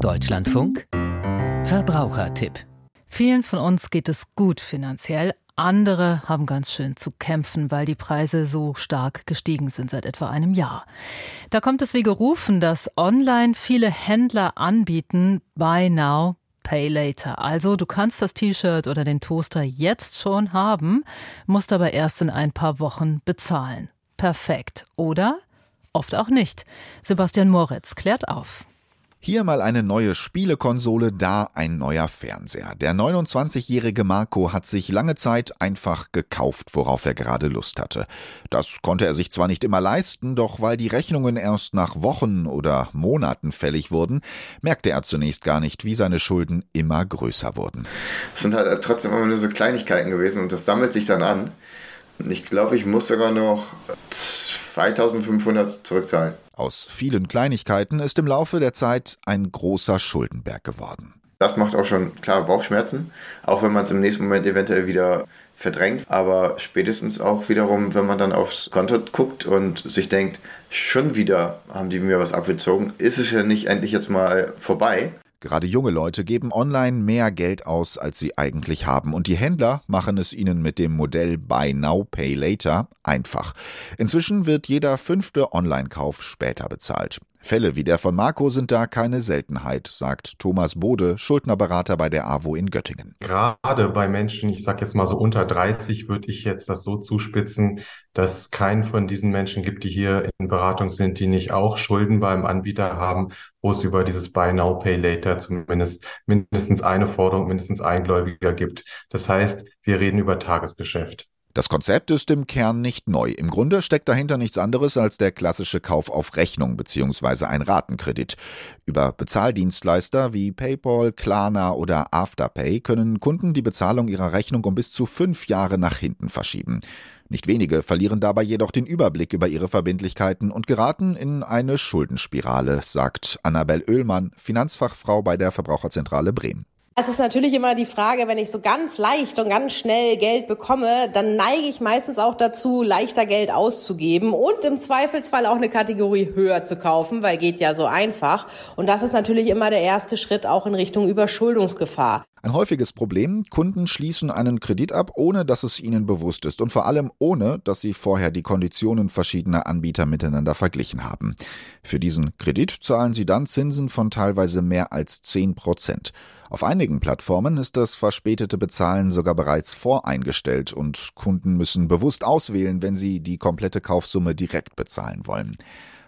Deutschlandfunk Verbrauchertipp. Vielen von uns geht es gut finanziell. Andere haben ganz schön zu kämpfen, weil die Preise so stark gestiegen sind seit etwa einem Jahr. Da kommt es wie gerufen, dass online viele Händler anbieten, Buy Now, Pay Later. Also du kannst das T-Shirt oder den Toaster jetzt schon haben, musst aber erst in ein paar Wochen bezahlen. Perfekt. Oder? Oft auch nicht. Sebastian Moritz klärt auf. Hier mal eine neue Spielekonsole, da ein neuer Fernseher. Der 29-jährige Marco hat sich lange Zeit einfach gekauft, worauf er gerade Lust hatte. Das konnte er sich zwar nicht immer leisten, doch weil die Rechnungen erst nach Wochen oder Monaten fällig wurden, merkte er zunächst gar nicht, wie seine Schulden immer größer wurden. Es sind halt trotzdem immer nur so Kleinigkeiten gewesen und das sammelt sich dann an. Ich glaube, ich muss sogar noch 2500 zurückzahlen. Aus vielen Kleinigkeiten ist im Laufe der Zeit ein großer Schuldenberg geworden. Das macht auch schon klare Bauchschmerzen, auch wenn man es im nächsten Moment eventuell wieder verdrängt, aber spätestens auch wiederum, wenn man dann aufs Konto guckt und sich denkt, schon wieder haben die mir was abgezogen, ist es ja nicht endlich jetzt mal vorbei. Gerade junge Leute geben online mehr Geld aus, als sie eigentlich haben. Und die Händler machen es ihnen mit dem Modell Buy Now, Pay Later einfach. Inzwischen wird jeder fünfte Online-Kauf später bezahlt. Fälle wie der von Marco sind da keine Seltenheit, sagt Thomas Bode, Schuldnerberater bei der AWO in Göttingen. Gerade bei Menschen, ich sage jetzt mal so unter 30, würde ich jetzt das so zuspitzen, dass es keinen von diesen Menschen gibt, die hier in Beratung sind, die nicht auch Schulden beim Anbieter haben, wo es über dieses Buy Now, Pay Later zumindest mindestens eine Forderung, mindestens ein Gläubiger gibt. Das heißt, wir reden über Tagesgeschäft. Das Konzept ist im Kern nicht neu. Im Grunde steckt dahinter nichts anderes als der klassische Kauf auf Rechnung bzw. ein Ratenkredit. Über Bezahldienstleister wie PayPal, Klarna oder Afterpay können Kunden die Bezahlung ihrer Rechnung um bis zu fünf Jahre nach hinten verschieben. Nicht wenige verlieren dabei jedoch den Überblick über ihre Verbindlichkeiten und geraten in eine Schuldenspirale, sagt Annabel Oehlmann, Finanzfachfrau bei der Verbraucherzentrale Bremen. Es ist natürlich immer die Frage, wenn ich so ganz leicht und ganz schnell Geld bekomme, dann neige ich meistens auch dazu, leichter Geld auszugeben und im Zweifelsfall auch eine Kategorie höher zu kaufen, weil geht ja so einfach. Und das ist natürlich immer der erste Schritt auch in Richtung Überschuldungsgefahr. Ein häufiges Problem, Kunden schließen einen Kredit ab, ohne dass es ihnen bewusst ist und vor allem ohne, dass sie vorher die Konditionen verschiedener Anbieter miteinander verglichen haben. Für diesen Kredit zahlen sie dann Zinsen von teilweise mehr als 10 Prozent. Auf einigen Plattformen ist das verspätete Bezahlen sogar bereits voreingestellt und Kunden müssen bewusst auswählen, wenn sie die komplette Kaufsumme direkt bezahlen wollen.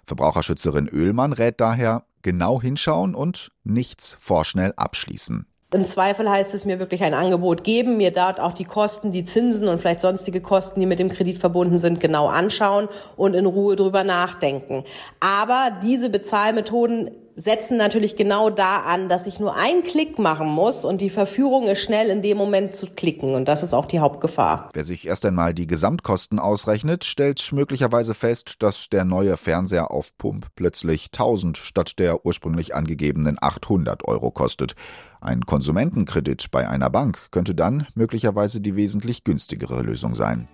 Verbraucherschützerin Oehlmann rät daher, genau hinschauen und nichts vorschnell abschließen. Im Zweifel heißt es mir wirklich ein Angebot geben, mir dort auch die Kosten, die Zinsen und vielleicht sonstige Kosten, die mit dem Kredit verbunden sind, genau anschauen und in Ruhe drüber nachdenken. Aber diese Bezahlmethoden setzen natürlich genau da an, dass ich nur einen Klick machen muss und die Verführung ist schnell in dem Moment zu klicken und das ist auch die Hauptgefahr. Wer sich erst einmal die Gesamtkosten ausrechnet, stellt möglicherweise fest, dass der neue Fernseher auf Pump plötzlich 1000 statt der ursprünglich angegebenen 800 Euro kostet. Ein Konsumentenkredit bei einer Bank könnte dann möglicherweise die wesentlich günstigere Lösung sein.